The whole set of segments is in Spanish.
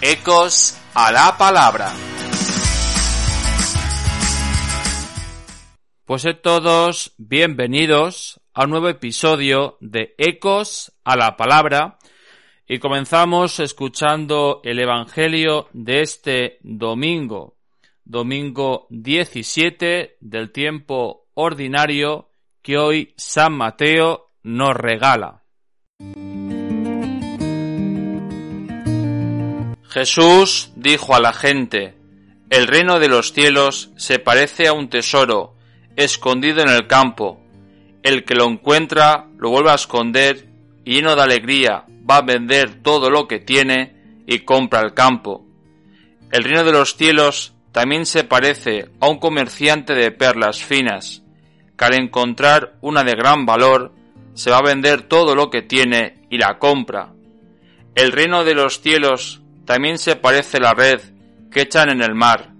Ecos a la Palabra. Pues sed todos bienvenidos a un nuevo episodio de Ecos a la Palabra y comenzamos escuchando el Evangelio de este domingo, domingo 17 del tiempo ordinario que hoy San Mateo nos regala. Jesús dijo a la gente, El reino de los cielos se parece a un tesoro escondido en el campo. El que lo encuentra lo vuelve a esconder y lleno de alegría va a vender todo lo que tiene y compra el campo. El reino de los cielos también se parece a un comerciante de perlas finas, que al encontrar una de gran valor se va a vender todo lo que tiene y la compra. El reino de los cielos también se parece la red que echan en el mar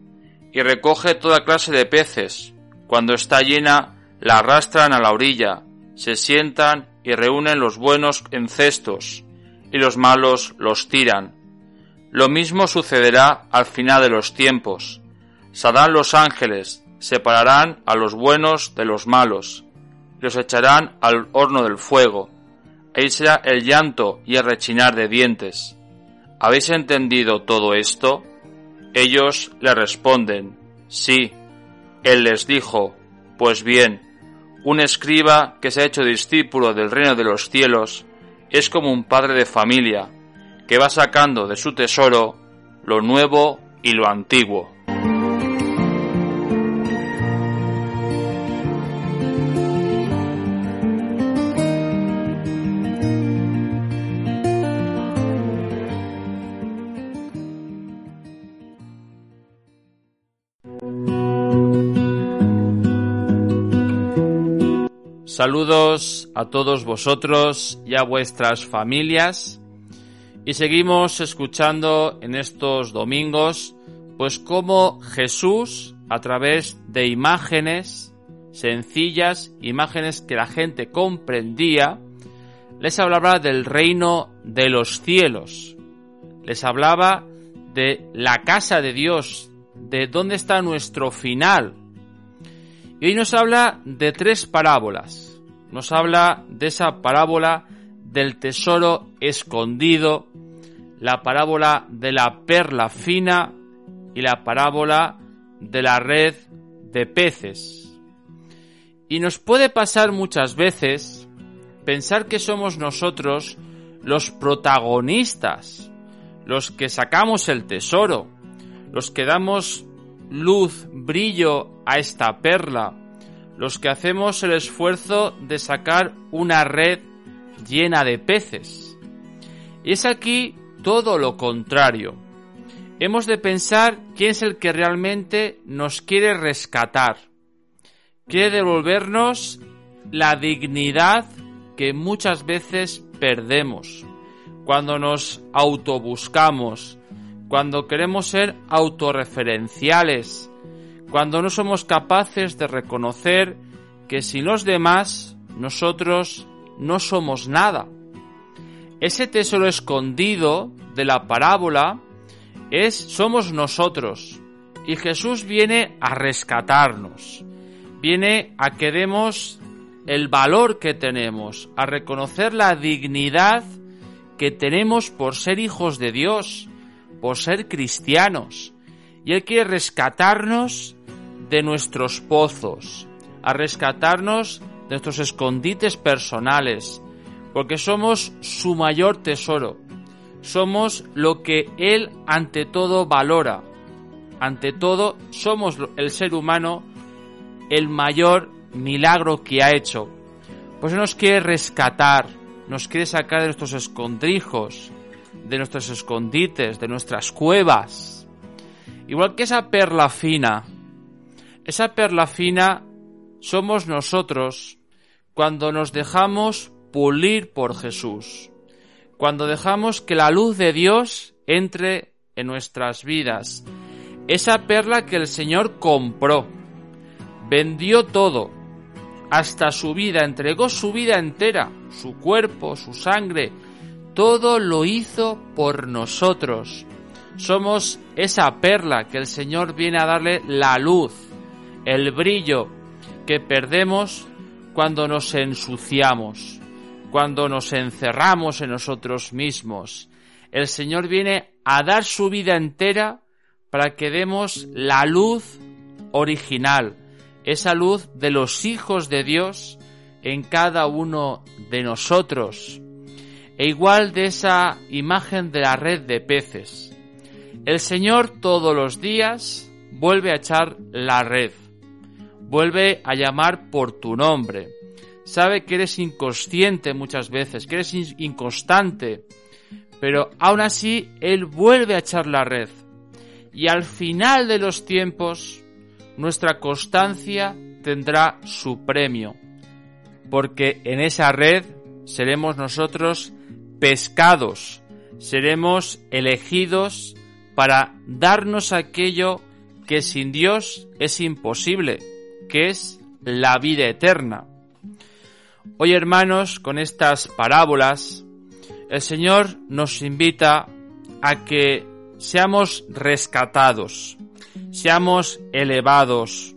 y recoge toda clase de peces. Cuando está llena, la arrastran a la orilla, se sientan y reúnen los buenos en cestos y los malos los tiran. Lo mismo sucederá al final de los tiempos. Sadán los ángeles, separarán a los buenos de los malos, los echarán al horno del fuego. Ahí será el llanto y el rechinar de dientes. ¿Habéis entendido todo esto? Ellos le responden, sí. Él les dijo, pues bien, un escriba que se ha hecho discípulo del reino de los cielos es como un padre de familia que va sacando de su tesoro lo nuevo y lo antiguo. Saludos a todos vosotros y a vuestras familias. Y seguimos escuchando en estos domingos, pues cómo Jesús, a través de imágenes sencillas, imágenes que la gente comprendía, les hablaba del reino de los cielos. Les hablaba de la casa de Dios, de dónde está nuestro final. Y hoy nos habla de tres parábolas nos habla de esa parábola del tesoro escondido, la parábola de la perla fina y la parábola de la red de peces. Y nos puede pasar muchas veces pensar que somos nosotros los protagonistas, los que sacamos el tesoro, los que damos luz, brillo a esta perla, los que hacemos el esfuerzo de sacar una red llena de peces. Es aquí todo lo contrario. Hemos de pensar quién es el que realmente nos quiere rescatar. Quiere devolvernos la dignidad que muchas veces perdemos cuando nos autobuscamos, cuando queremos ser autorreferenciales, cuando no somos capaces de reconocer que sin los demás nosotros no somos nada. Ese tesoro escondido de la parábola es somos nosotros y Jesús viene a rescatarnos, viene a que demos el valor que tenemos, a reconocer la dignidad que tenemos por ser hijos de Dios, por ser cristianos. Y Él quiere rescatarnos de nuestros pozos, a rescatarnos de nuestros escondites personales, porque somos su mayor tesoro, somos lo que Él ante todo valora, ante todo somos el ser humano el mayor milagro que ha hecho. Pues nos quiere rescatar, nos quiere sacar de nuestros escondrijos, de nuestros escondites, de nuestras cuevas. Igual que esa perla fina esa perla fina somos nosotros cuando nos dejamos pulir por Jesús, cuando dejamos que la luz de Dios entre en nuestras vidas. Esa perla que el Señor compró, vendió todo, hasta su vida, entregó su vida entera, su cuerpo, su sangre, todo lo hizo por nosotros. Somos esa perla que el Señor viene a darle la luz, el brillo que perdemos cuando nos ensuciamos, cuando nos encerramos en nosotros mismos. El Señor viene a dar su vida entera para que demos la luz original, esa luz de los hijos de Dios en cada uno de nosotros. E igual de esa imagen de la red de peces. El Señor todos los días vuelve a echar la red, vuelve a llamar por tu nombre. Sabe que eres inconsciente muchas veces, que eres inconstante, pero aún así Él vuelve a echar la red. Y al final de los tiempos, nuestra constancia tendrá su premio, porque en esa red seremos nosotros pescados, seremos elegidos para darnos aquello que sin Dios es imposible, que es la vida eterna. Hoy hermanos, con estas parábolas, el Señor nos invita a que seamos rescatados, seamos elevados,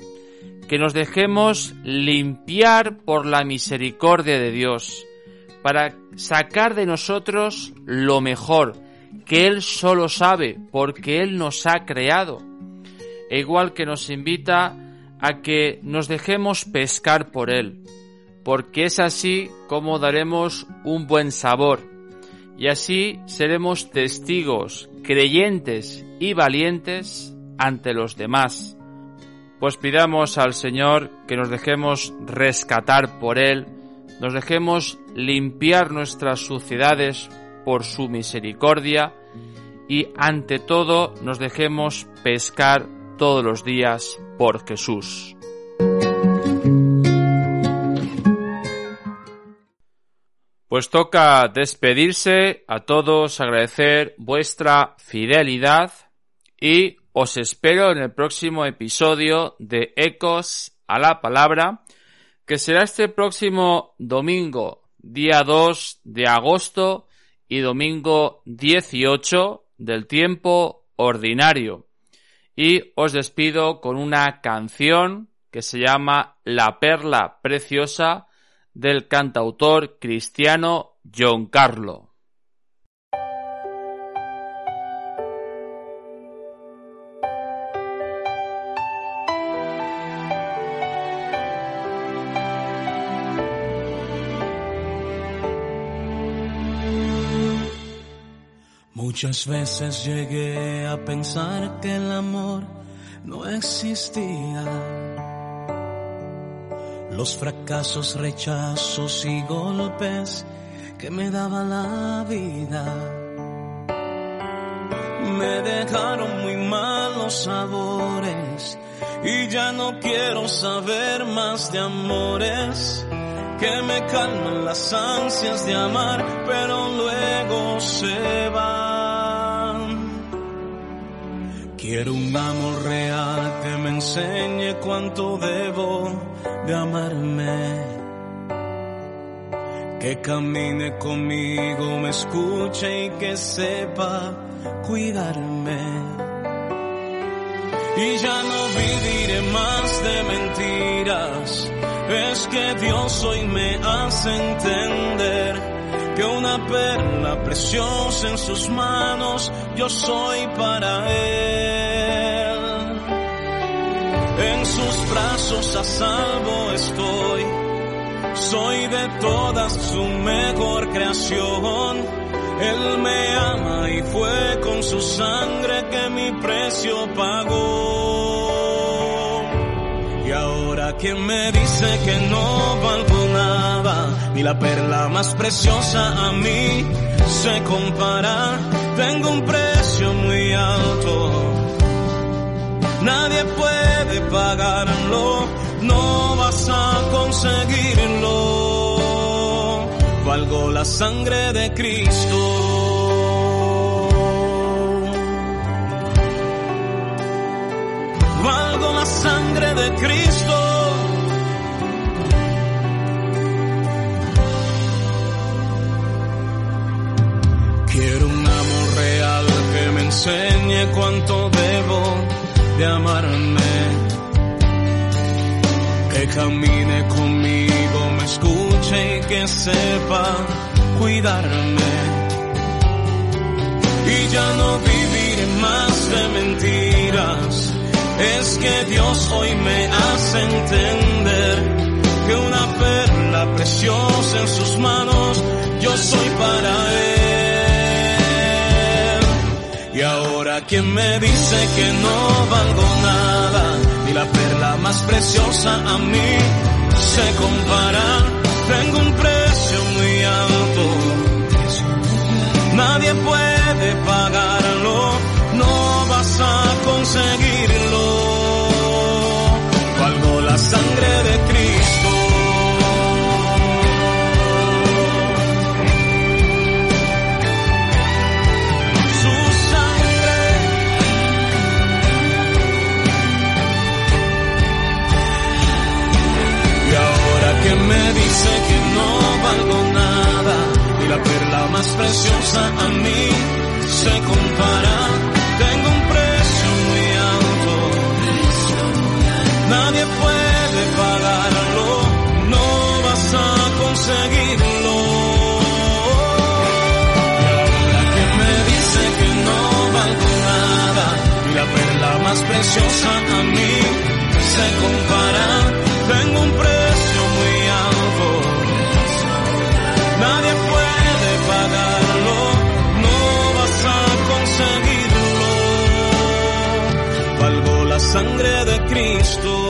que nos dejemos limpiar por la misericordia de Dios, para sacar de nosotros lo mejor, que Él solo sabe, porque Él nos ha creado. E igual que nos invita a que nos dejemos pescar por Él, porque es así como daremos un buen sabor, y así seremos testigos, creyentes y valientes ante los demás. Pues pidamos al Señor que nos dejemos rescatar por Él, nos dejemos limpiar nuestras suciedades por su misericordia y ante todo nos dejemos pescar todos los días por Jesús. Pues toca despedirse a todos, agradecer vuestra fidelidad y os espero en el próximo episodio de Ecos a la Palabra, que será este próximo domingo, día 2 de agosto y domingo 18 del tiempo ordinario. Y os despido con una canción que se llama La Perla Preciosa del cantautor cristiano John Carlo. Muchas veces llegué a pensar que el amor no existía los fracasos, rechazos y golpes que me daba la vida. Me dejaron muy malos sabores y ya no quiero saber más de amores que me calman las ansias de amar, pero luego se van. Quiero un amor real que me enseñe cuánto debo de amarme. Que camine conmigo, me escuche y que sepa cuidarme. Y ya no viviré más de mentiras. Es que Dios hoy me hace entender que una perla preciosa en sus manos yo soy para Él en sus brazos a salvo estoy. Soy de todas su mejor creación. Él me ama y fue con su sangre que mi precio pagó. Y ahora quien me dice que no nada, ni la perla más preciosa a mí se compara. Tengo un precio muy alto nadie puede pagarlo, no vas a conseguirlo. Valgo la sangre de Cristo. Valgo la sangre de Cristo. Cuánto debo de amarme. Que camine conmigo, me escuche y que sepa cuidarme. Y ya no viviré más de mentiras. Es que Dios hoy me hace entender que una perla preciosa en sus manos yo soy para él. Y ahora quien me dice que no valgo nada, ni la perla más preciosa a mí se compara, preciosa a mí se compara. Tengo un precio muy alto. Nadie puede pagarlo. No vas a conseguirlo. Valgo la sangre de Cristo.